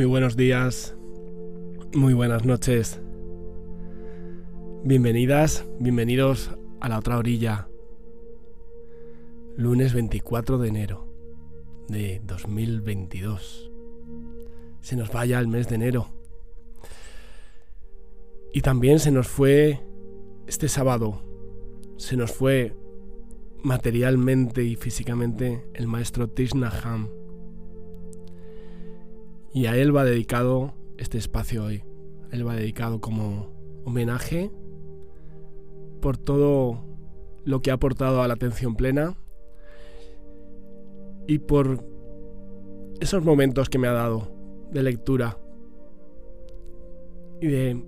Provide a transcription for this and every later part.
Muy buenos días, muy buenas noches. Bienvenidas, bienvenidos a la otra orilla. Lunes 24 de enero de 2022. Se nos vaya el mes de enero. Y también se nos fue este sábado, se nos fue materialmente y físicamente el maestro Tishnaham y a él va dedicado este espacio hoy. A él va dedicado como homenaje por todo lo que ha aportado a la atención plena y por esos momentos que me ha dado de lectura y de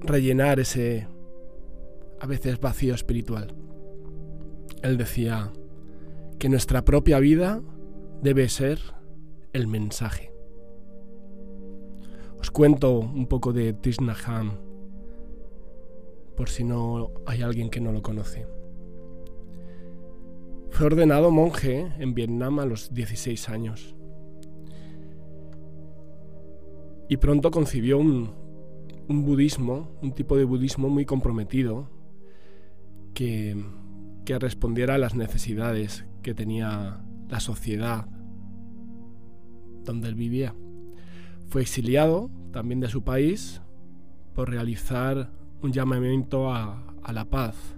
rellenar ese a veces vacío espiritual. Él decía que nuestra propia vida debe ser el mensaje. Os cuento un poco de Tishnaham, por si no hay alguien que no lo conoce. Fue ordenado monje en Vietnam a los 16 años. Y pronto concibió un, budismo, un tipo de budismo muy comprometido, que respondiera a las necesidades que tenía la sociedad donde él vivía. Fue exiliado también de su país por realizar un llamamiento a, la paz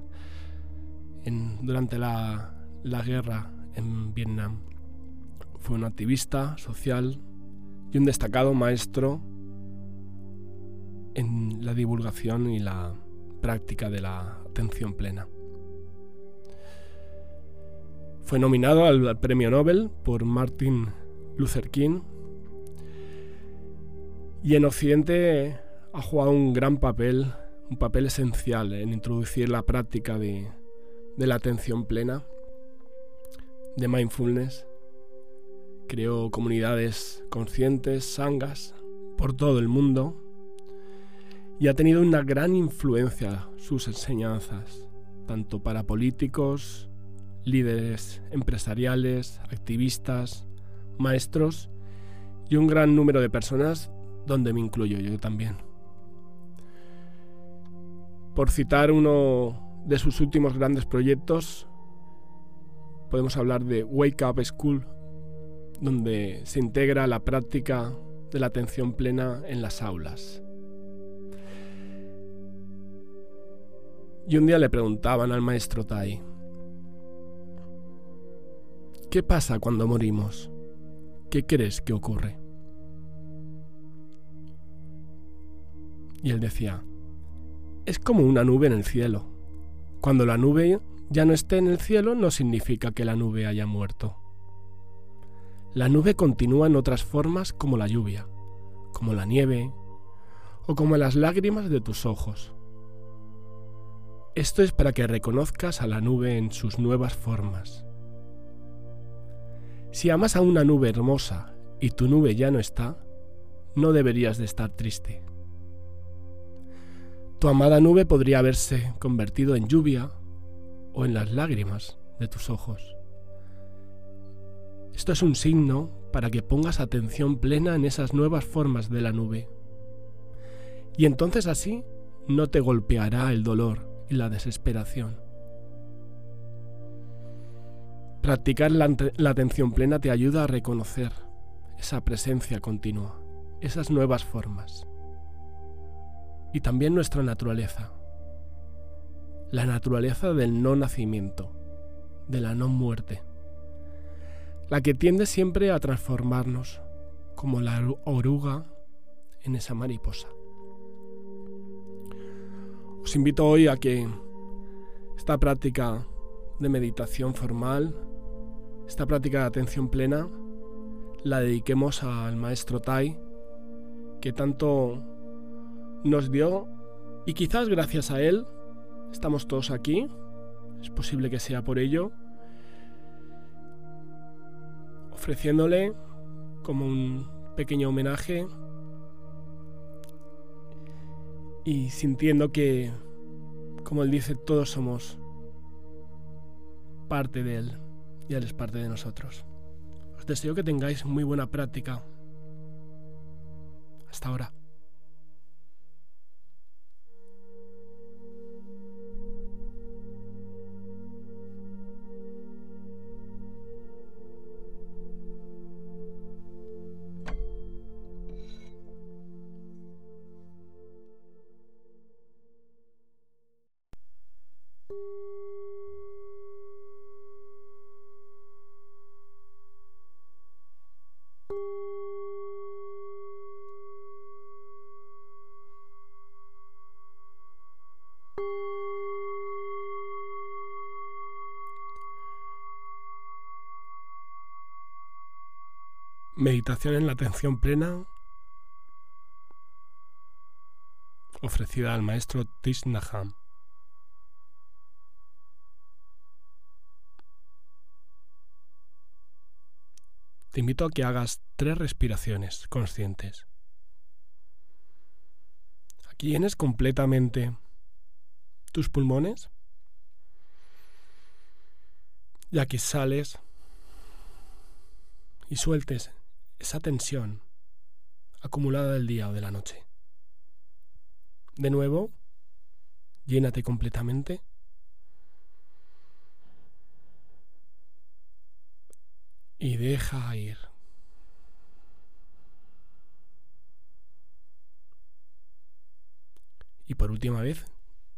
durante la, la guerra en Vietnam. Fue un activista social y un destacado maestro en la divulgación y la práctica de la atención plena. Fue nominado al Premio Nobel por Martin Luther King. Y en Occidente ha jugado un gran papel, un papel esencial en introducir la práctica de, la atención plena, de mindfulness. Creó comunidades conscientes, sangas, por todo el mundo y ha tenido una gran influencia sus enseñanzas, tanto para políticos, líderes empresariales, activistas, maestros y un gran número de personas donde me incluyo yo también. Por citar uno de sus últimos grandes proyectos, podemos hablar de Wake Up School, donde se integra la práctica de la atención plena en las aulas. Y un día le preguntaban al maestro Tai, ¿qué pasa cuando morimos? ¿Qué crees que ocurre? Y él decía, es como una nube en el cielo. Cuando la nube ya no esté en el cielo no significa que la nube haya muerto. La nube continúa en otras formas como la lluvia, como la nieve o como las lágrimas de tus ojos. Esto es para que reconozcas a la nube en sus nuevas formas si amas a una nube hermosa y tu nube ya no está, no deberías de estar triste. Tu amada nube podría haberse convertido en lluvia o en las lágrimas de tus ojos. Esto es un signo para que pongas atención plena en esas nuevas formas de la nube. Y entonces así no te golpeará el dolor y la desesperación. Practicar la, atención plena te ayuda a reconocer esa presencia continua, esas nuevas formas. Y también nuestra naturaleza. La naturaleza del no nacimiento, de la no muerte. la que tiende siempre a transformarnos, como la oruga en esa mariposa. Os invito hoy a que esta práctica de meditación formal, esta práctica de atención plena, la dediquemos al maestro Tai, que tanto nos dio y quizás gracias a él estamos todos aquí, es posible que sea por ello, ofreciéndole como un pequeño homenaje y sintiendo que, como él dice, todos somos parte de él y él es parte de nosotros. Os deseo que tengáis muy buena práctica. Hasta ahora. Meditación en la atención plena ofrecida al maestro Tish Te invito a que hagas tres respiraciones conscientes. Aquí llenes completamente tus pulmones y aquí sales y sueltes esa tensión acumulada del día o de la noche. De nuevo, llénate completamente. Y deja ir. Y por última vez,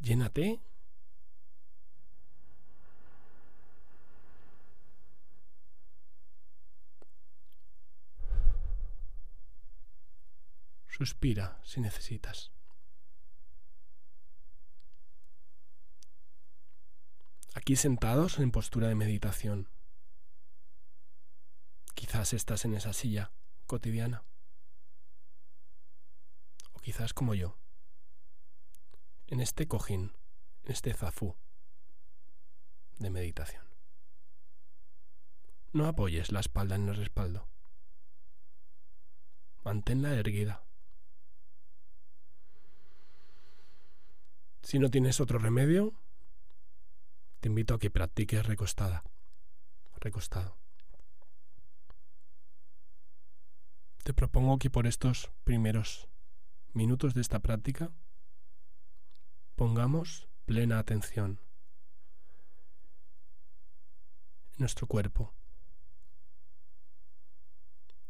llénate Suspira si necesitas. Aquí sentados en postura de meditación. Quizás estás en esa silla cotidiana. O quizás como yo. En este cojín, en este zafú de meditación. No apoyes la espalda en el respaldo. Manténla erguida. Si no tienes otro remedio, te invito a que practiques recostada, recostado. Te propongo que por estos primeros minutos de esta práctica pongamos plena atención en nuestro cuerpo.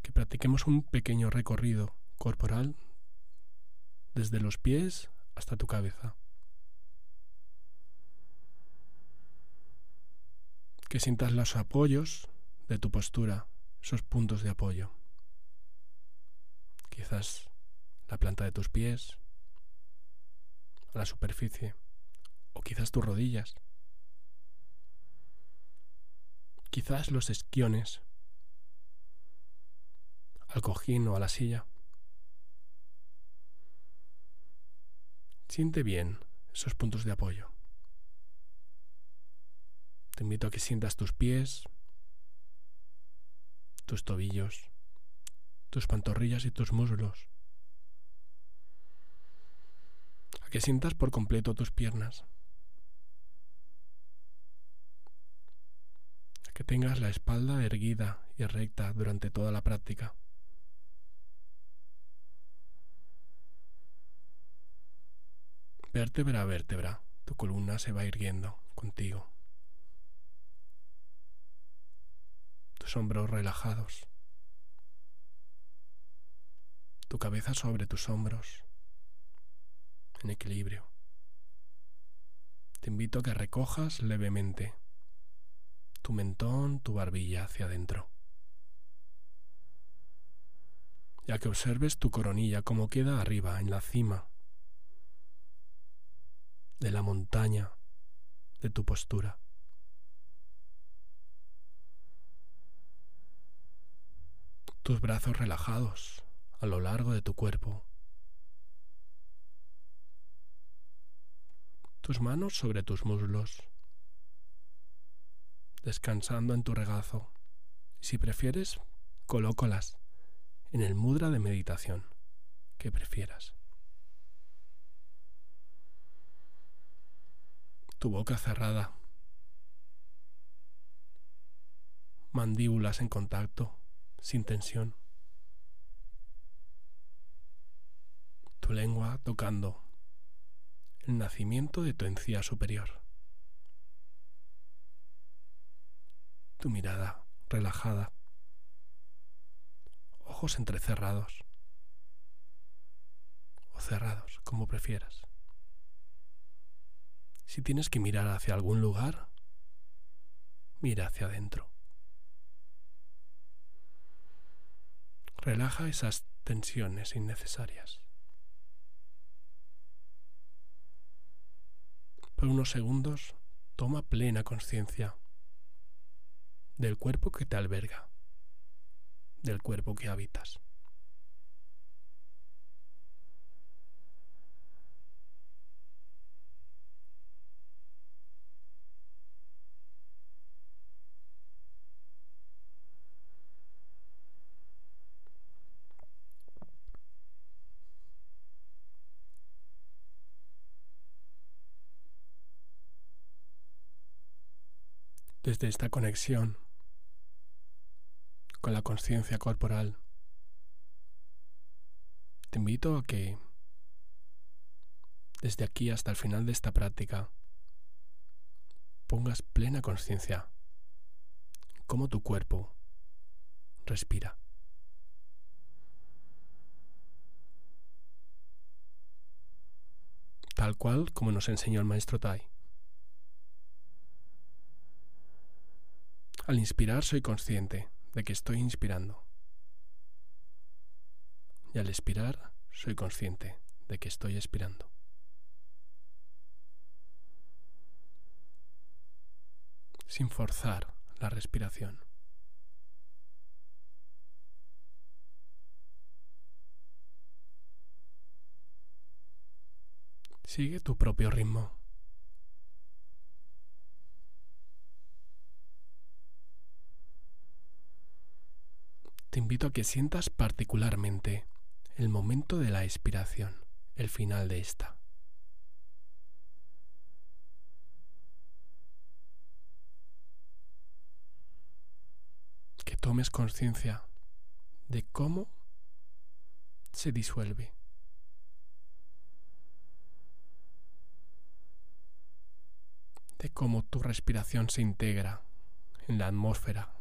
Que practiquemos un pequeño recorrido corporal desde los pies hasta tu cabeza. Que sientas los apoyos de tu postura, esos puntos de apoyo. Quizás la planta de tus pies, la superficie, o quizás tus rodillas. Quizás los esquiones, al cojín o a la silla. Siente bien esos puntos de apoyo. Te invito a que sientas tus pies, tus tobillos, tus pantorrillas y tus muslos. A que sientas por completo tus piernas. A que tengas la espalda erguida y recta durante toda la práctica. Vértebra a vértebra, tu columna se va irguiendo contigo. tus hombros relajados, tu cabeza sobre tus hombros, en equilibrio. Te invito a que recojas levemente tu mentón, tu barbilla hacia adentro. Ya que observes tu coronilla como queda arriba, en la cima de la montaña de tu postura. Tus brazos relajados a lo largo de tu cuerpo. Tus manos sobre tus muslos, descansando en tu regazo. Si prefieres, colócalas en el mudra de meditación que prefieras. Tu boca cerrada. Mandíbulas en contacto, sin tensión. Tu lengua tocando el nacimiento de tu encía superior. Tu mirada relajada ojos entrecerrados o cerrados, como prefieras. Si tienes que mirar hacia algún lugar, mira hacia adentro. Relaja esas tensiones innecesarias. Por unos segundos, toma plena conciencia del cuerpo que te alberga del cuerpo que habitas. Desde esta conexión con la conciencia corporal. Te invito a que desde aquí hasta el final de esta práctica pongas plena conciencia en cómo tu cuerpo respira. Tal cual como nos enseñó el maestro Tai. Al inspirar soy consciente de que estoy inspirando. Y al expirar, soy consciente de que estoy expirando. Sin forzar la respiración. Sigue tu propio ritmo. Te invito a que sientas particularmente el momento de la expiración, el final de esta. Que tomes conciencia de cómo se disuelve. De cómo tu respiración se integra en la atmósfera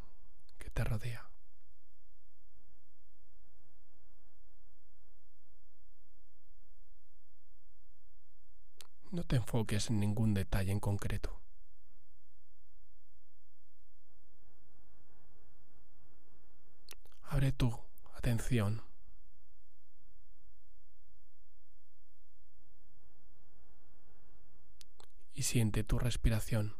que te rodea. No te enfoques en ningún detalle en concreto. Abre tu atención. Y siente tu respiración.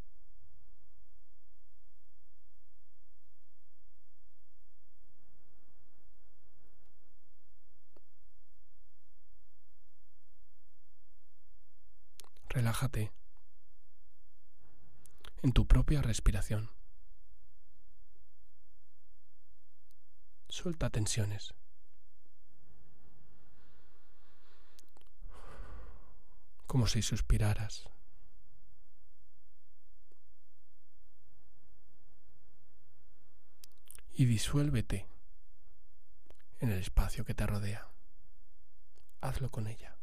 Relájate en tu propia respiración. Suelta tensiones. Como si suspiraras. Y disuélvete en el espacio que te rodea. Hazlo con ella.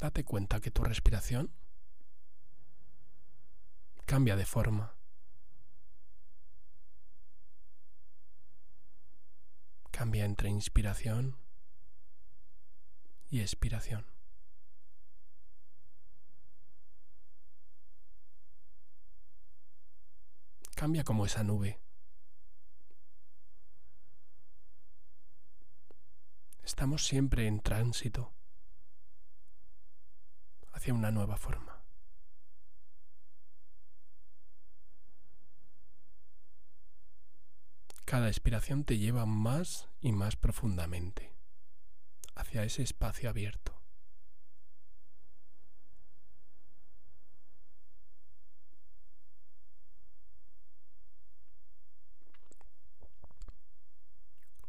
date cuenta que tu respiración cambia de forma. Cambia entre inspiración y expiración. Cambia como esa nube. Estamos siempre en tránsito una nueva forma. Cada expiración te lleva más y más profundamente hacia ese espacio abierto.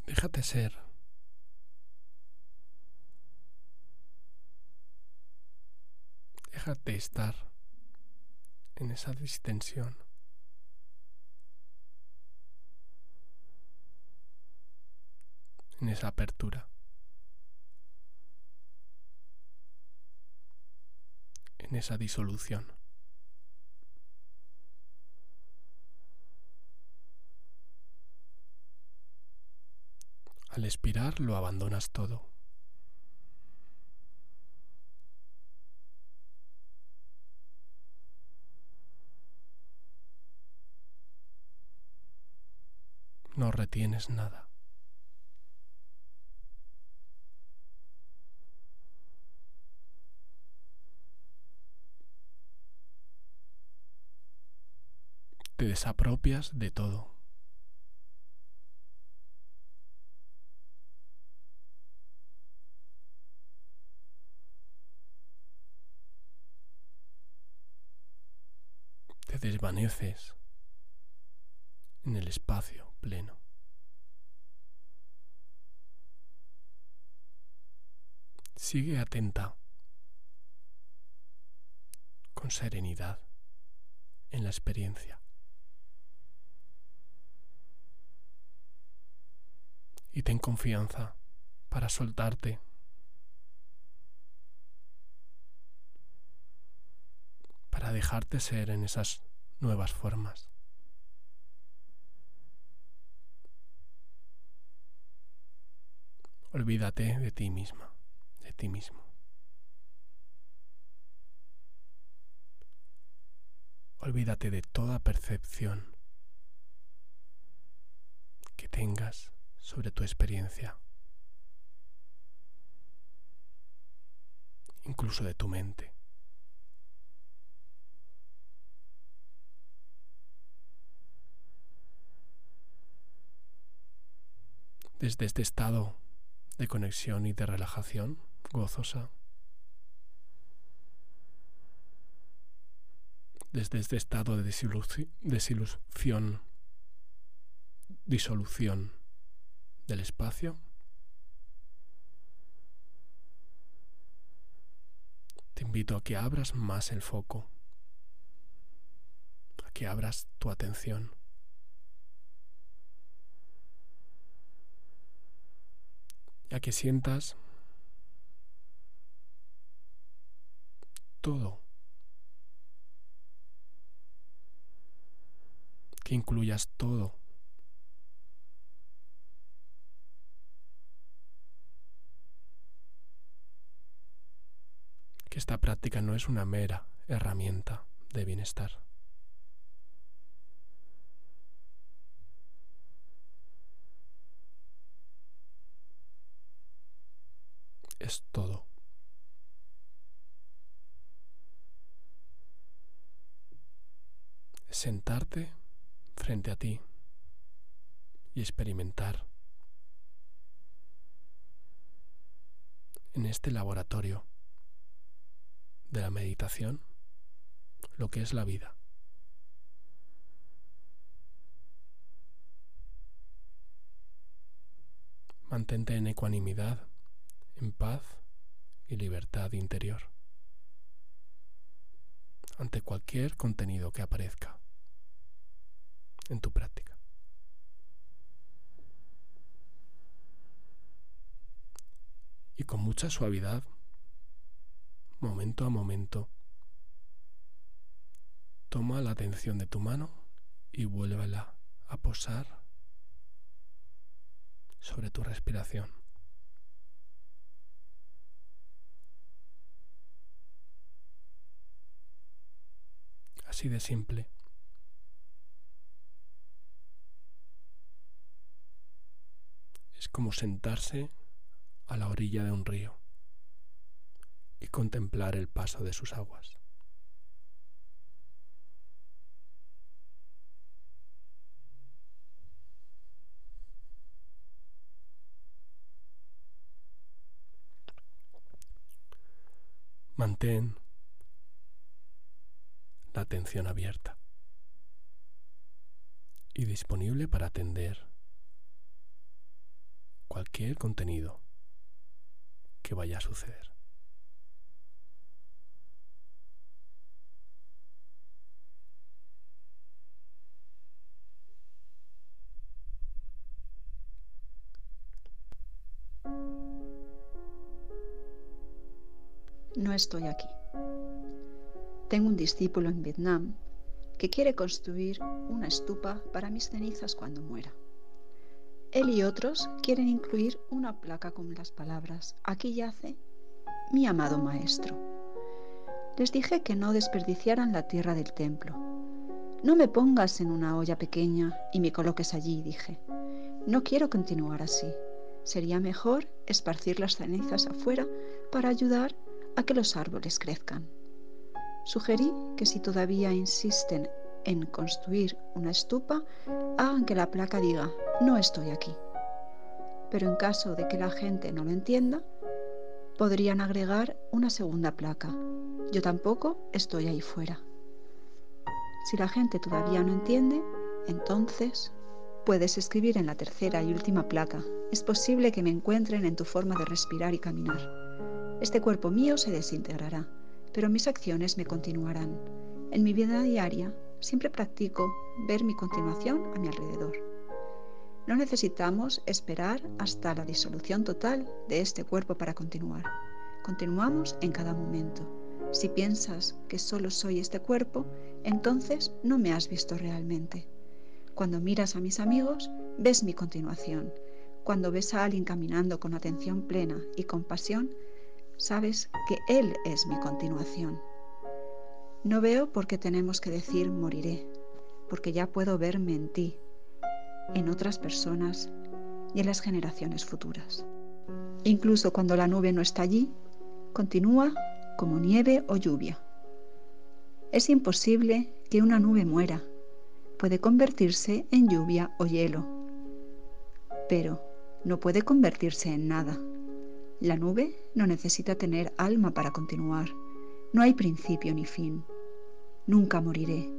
Déjate ser. Déjate estar en esa distensión. En esa apertura. En esa disolución. Al expirar lo abandonas todo. No retienes nada. Te desapropias de todo. desvaneces en el espacio pleno. Sigue atenta, con serenidad, en la experiencia. Y ten confianza para soltarte para dejarte ser en esas nuevas formas. Olvídate de ti misma, de ti mismo. Olvídate de toda percepción que tengas sobre tu experiencia, incluso de tu mente. desde este estado de conexión y de relajación gozosa, desde este estado de desilusión, disolución del espacio, te invito a que abras más el foco, a que abras tu atención ya que sientas todo, que incluyas todo. que esta práctica no es una mera herramienta de bienestar. Es todo. sentarte frente a ti y experimentar en este laboratorio de la meditación lo que es la vida. Mantente en ecuanimidad en paz y libertad interior ante cualquier contenido que aparezca en tu práctica. Y con mucha suavidad, momento a momento, toma la atención de tu mano y vuélvela a posar sobre tu respiración. así de simple. Es como sentarse a la orilla de un río y contemplar el paso de sus aguas. Mantén la atención abierta y disponible para atender cualquier contenido que vaya a suceder. No estoy aquí. Tengo un discípulo en Vietnam que quiere construir una estupa para mis cenizas cuando muera. Él y otros quieren incluir una placa con las palabras, aquí yace mi amado maestro. Les dije que no desperdiciaran la tierra del templo. No me pongas en una olla pequeña y me coloques allí, dije. No quiero continuar así. Sería mejor esparcir las cenizas afuera para ayudar a que los árboles crezcan. Sugerí que si todavía insisten en construir una estupa, hagan que la placa diga, no estoy aquí. Pero en caso de que la gente no lo entienda, podrían agregar una segunda placa. Yo tampoco estoy ahí fuera. Si la gente todavía no entiende, entonces puedes escribir en la tercera y última placa. Es posible que me encuentren en tu forma de respirar y caminar. Este cuerpo mío se desintegrará, pero mis acciones me continuarán. En mi vida diaria siempre practico ver mi continuación a mi alrededor. No necesitamos esperar hasta la disolución total de este cuerpo para continuar. Continuamos en cada momento. Si piensas que solo soy este cuerpo, entonces no me has visto realmente. Cuando miras a mis amigos, ves mi continuación. Cuando ves a alguien caminando con atención plena y compasión, sabes que Él es mi continuación. No veo por qué tenemos que decir moriré, porque ya puedo verme en ti, en otras personas y en las generaciones futuras. Incluso cuando la nube no está allí, continúa como nieve o lluvia. Es imposible que una nube muera, puede convertirse en lluvia o hielo, pero no puede convertirse en nada. La nube no necesita tener alma para continuar. No hay principio ni fin. Nunca moriré.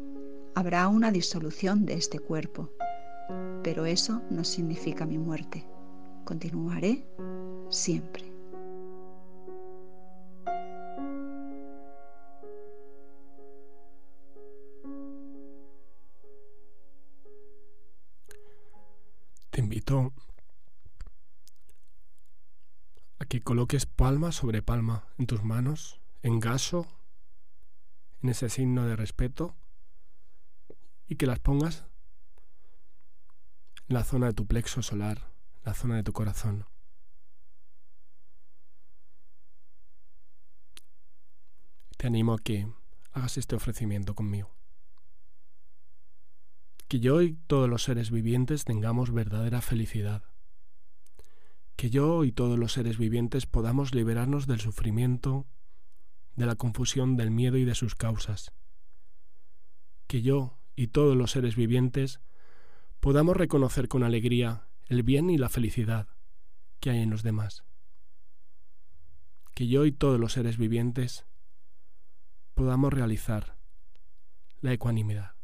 Habrá una disolución de este cuerpo, pero eso no significa mi muerte. Continuaré siempre. Te invito a que coloques palma sobre palma en tus manos en gaso, en ese signo de respeto, y que las pongas en la zona de tu plexo solar, la zona de tu corazón. Te animo a que hagas este ofrecimiento conmigo. Que yo y todos los seres vivientes tengamos verdadera felicidad. Que yo y todos los seres vivientes podamos liberarnos del sufrimiento, de la confusión del miedo y de sus causas. Que yo y todos los seres vivientes podamos reconocer con alegría el bien y la felicidad que hay en los demás. Que yo y todos los seres vivientes podamos realizar la ecuanimidad.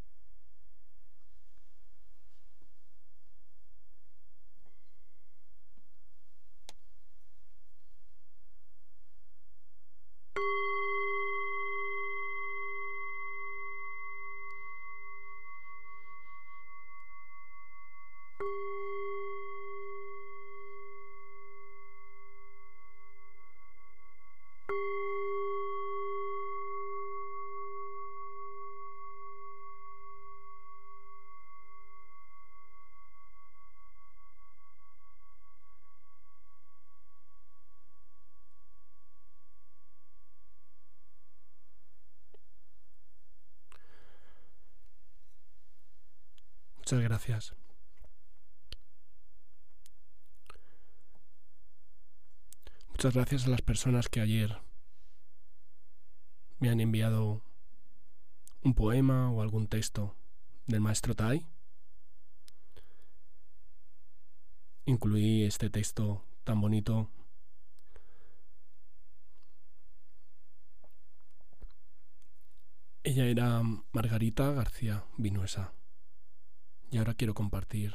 Muchas gracias. Muchas gracias a las personas que ayer me han enviado un poema o algún texto del maestro Tai. Incluí este texto tan bonito Ella era Margarita García Vinuesa. Y ahora quiero compartir.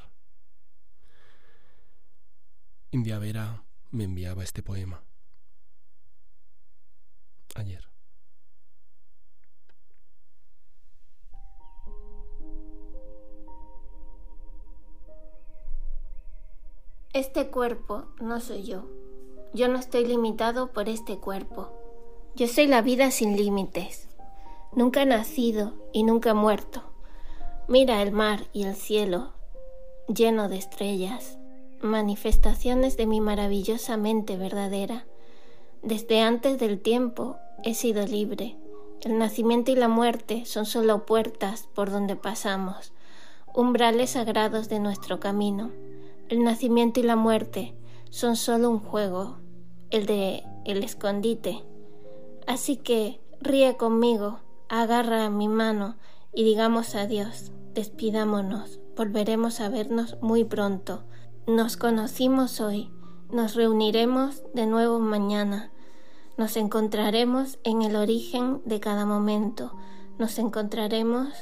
India Vera me enviaba este poema. Ayer. Este cuerpo no soy yo. Yo no estoy limitado por este cuerpo. Yo soy la vida sin límites. Nunca nacido y nunca muerto. Mira el mar y el cielo lleno de estrellas, manifestaciones de mi maravillosa mente verdadera. Desde antes del tiempo he sido libre. El nacimiento y la muerte son solo puertas por donde pasamos, umbrales sagrados de nuestro camino. El nacimiento y la muerte son solo un juego, el de el escondite. Así que ríe conmigo, agarra mi mano y digamos adiós, despidámonos, volveremos a vernos muy pronto. Nos conocimos hoy, nos reuniremos de nuevo mañana, nos encontraremos en el origen de cada momento, nos encontraremos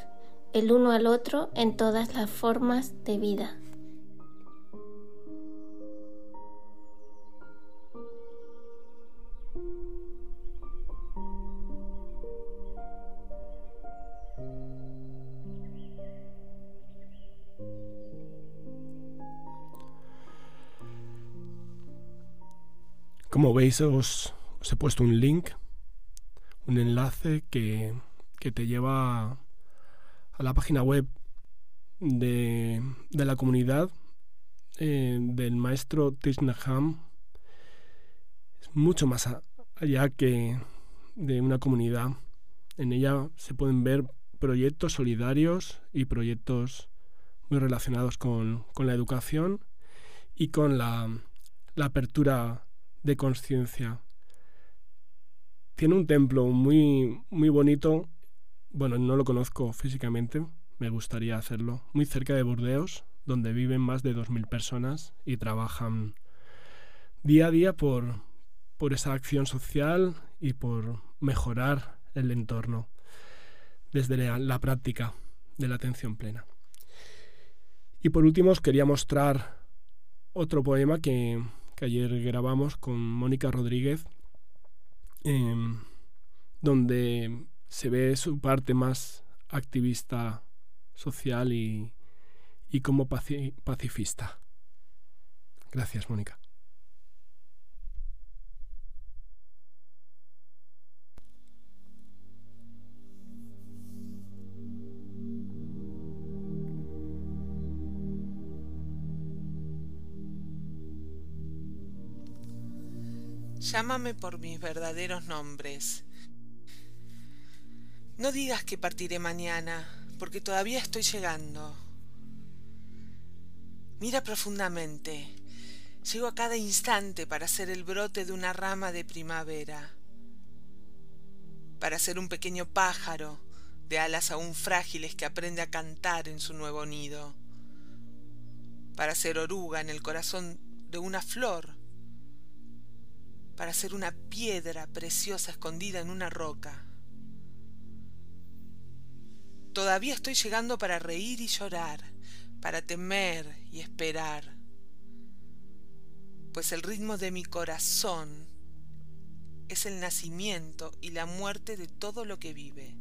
el uno al otro en todas las formas de vida. Como veis os, he puesto un link, un enlace que, te lleva a la página web de, la comunidad eh, del maestro Tishnaham. Es mucho más allá que de una comunidad. En ella se pueden ver proyectos solidarios y proyectos muy relacionados con, la educación y con la, la apertura de conciencia. Tiene un templo muy, muy bonito, bueno, no lo conozco físicamente, me gustaría hacerlo, muy cerca de Burdeos, donde viven más de 2.000 personas y trabajan día a día por, por esa acción social y por mejorar el entorno desde la, práctica de la atención plena. Y por último os quería mostrar otro poema que, que ayer grabamos con Mónica Rodríguez, em, donde se ve su parte más activista social y, y como pacifista. Gracias, Mónica. Llámame por mis verdaderos nombres. No digas que partiré mañana, porque todavía estoy llegando. Mira profundamente. Llego a cada instante para ser el brote de una rama de primavera, para ser un pequeño pájaro de alas aún frágiles que aprende a cantar en su nuevo nido, para ser oruga en el corazón de una flor para ser una piedra preciosa escondida en una roca. Todavía estoy llegando para reír y llorar, para temer y esperar, pues el ritmo de mi corazón es el nacimiento y la muerte de todo lo que vive.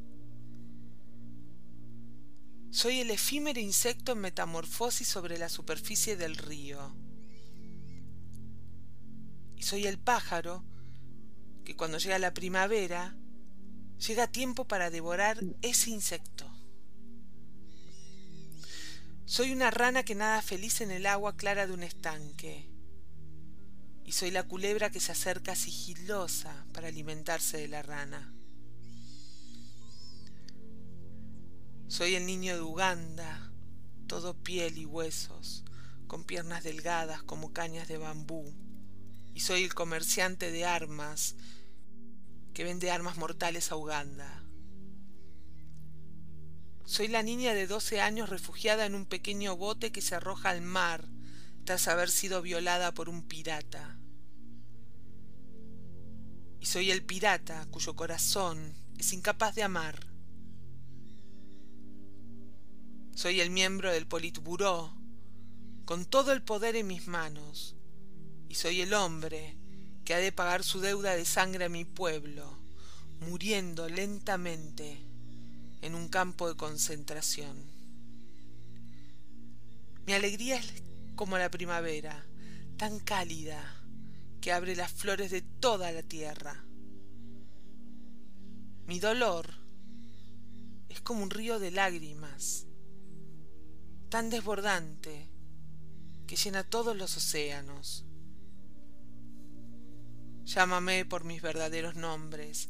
Soy el efímero insecto en metamorfosis sobre la superficie del río y soy el pájaro que cuando llega la primavera llega tiempo para devorar ese insecto. Soy una rana que nada feliz en el agua clara de un estanque. Y soy la culebra que se acerca sigilosa para alimentarse de la rana. Soy el niño de Uganda, todo piel y huesos, con piernas delgadas como cañas de bambú y soy el comerciante de armas que vende armas mortales a Uganda. Soy la niña de 12 años refugiada en un pequeño bote que se arroja al mar tras haber sido violada por un pirata. Y soy el pirata cuyo corazón es incapaz de amar. Soy el miembro del Politburó, con todo el poder en mis manos, y soy el hombre que ha de pagar su deuda de sangre a mi pueblo, muriendo lentamente en un campo de concentración. Mi alegría es como la primavera, tan cálida que abre las flores de toda la tierra. Mi dolor es como un río de lágrimas, tan desbordante que llena todos los océanos. Llámame por mis verdaderos nombres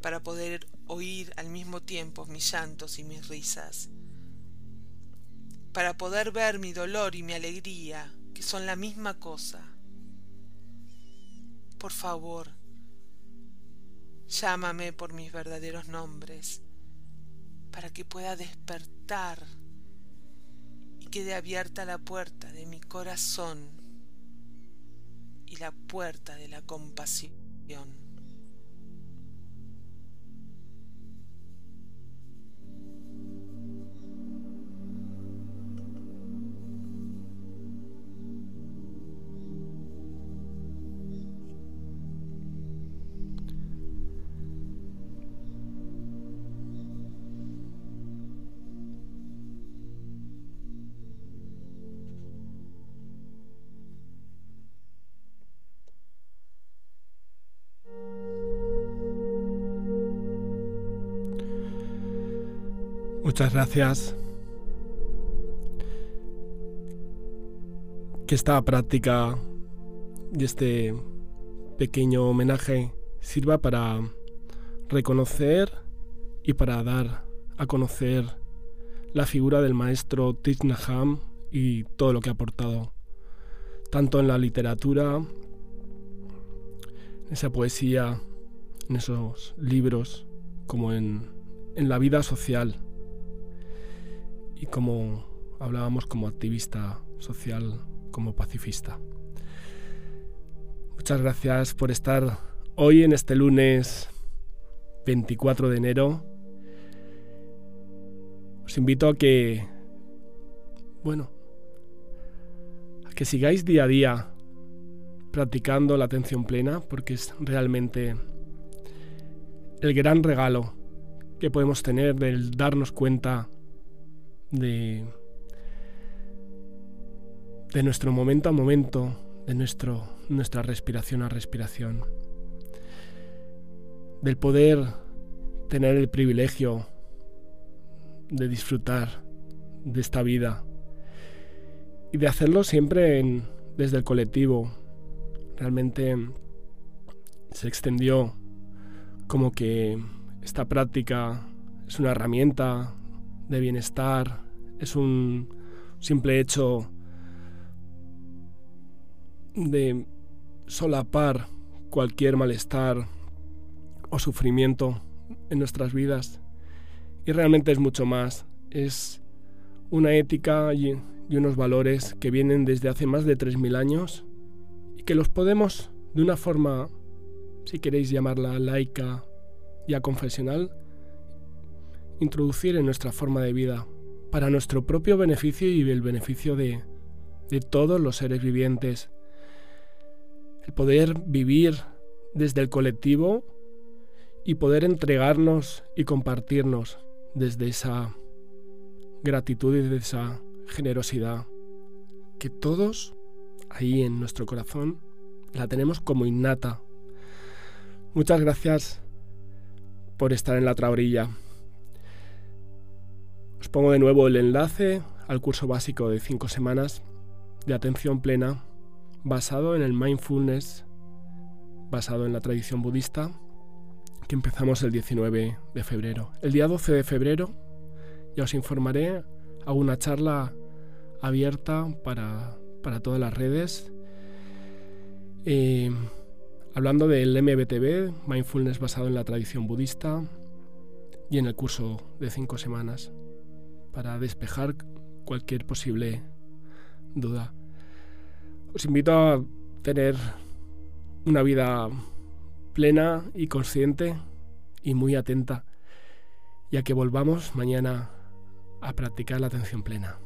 para poder oír al mismo tiempo mis llantos y mis risas, para poder ver mi dolor y mi alegría, que son la misma cosa. Por favor, llámame por mis verdaderos nombres, para que pueda despertar y quede abierta la puerta de mi corazón y la puerta de la compasión. Muchas gracias. Que esta práctica y este pequeño homenaje sirva para reconocer y para dar a conocer la figura del maestro Thich y todo lo que ha aportado, tanto en la literatura, en esa poesía, en esos libros, como en, en la vida social y como hablábamos como activista social, como pacifista. Muchas gracias por estar hoy en este lunes 24 de enero. Os invito a que, bueno, a que sigáis día a día practicando la atención plena, porque es realmente el gran regalo que podemos tener del darnos cuenta de, de nuestro momento a momento, de nuestro, nuestra respiración a respiración, del poder tener el privilegio de disfrutar de esta vida y de hacerlo siempre desde el colectivo. Realmente se extendió como que esta práctica es una herramienta de bienestar, es un simple hecho de solapar cualquier malestar o sufrimiento en nuestras vidas. Y realmente es mucho más. Es una ética y, unos valores que vienen desde hace más de 3.000 años y que los podemos, de una forma, si queréis llamarla laica, ya confesional, introducir en nuestra forma de vida para nuestro propio beneficio y el beneficio de, de todos los seres vivientes. El poder vivir desde el colectivo y poder entregarnos y compartirnos desde esa gratitud y de esa generosidad que todos ahí en nuestro corazón la tenemos como innata. Muchas gracias por estar en la otra orilla. Os pongo de nuevo el enlace al curso básico de 5 semanas de atención plena basado en el mindfulness, basado en la tradición budista, que empezamos el 19 de febrero. El día 12 de febrero ya os informaré, hago una charla abierta para, para todas las redes Eh, hablando del MBTV, mindfulness basado en la tradición budista, y en el curso de cinco semanas para despejar cualquier posible duda. Os invito a tener una vida plena y consciente y muy atenta, ya que volvamos mañana a practicar la atención plena.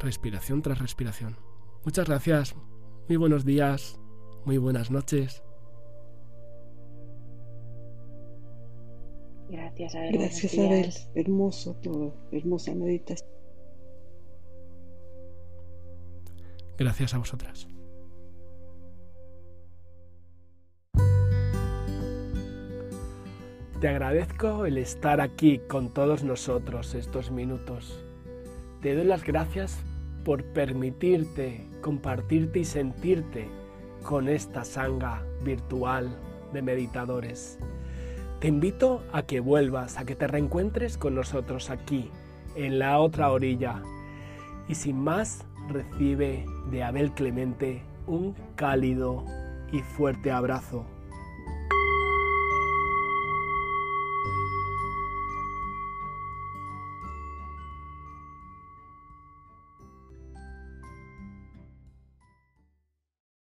Respiración tras respiración. Muchas gracias, muy buenos días, muy buenas noches. Gracias, Abel. Gracias, Abel. Hermoso todo, hermosa meditación. Gracias a vosotras. Te agradezco el estar aquí con todos nosotros estos minutos. Te doy las gracias por permitirte compartirte y sentirte con esta sanga virtual de meditadores. Te invito a que vuelvas, a que te reencuentres con nosotros aquí, en la otra orilla. Y sin más, recibe de Abel Clemente un cálido y fuerte abrazo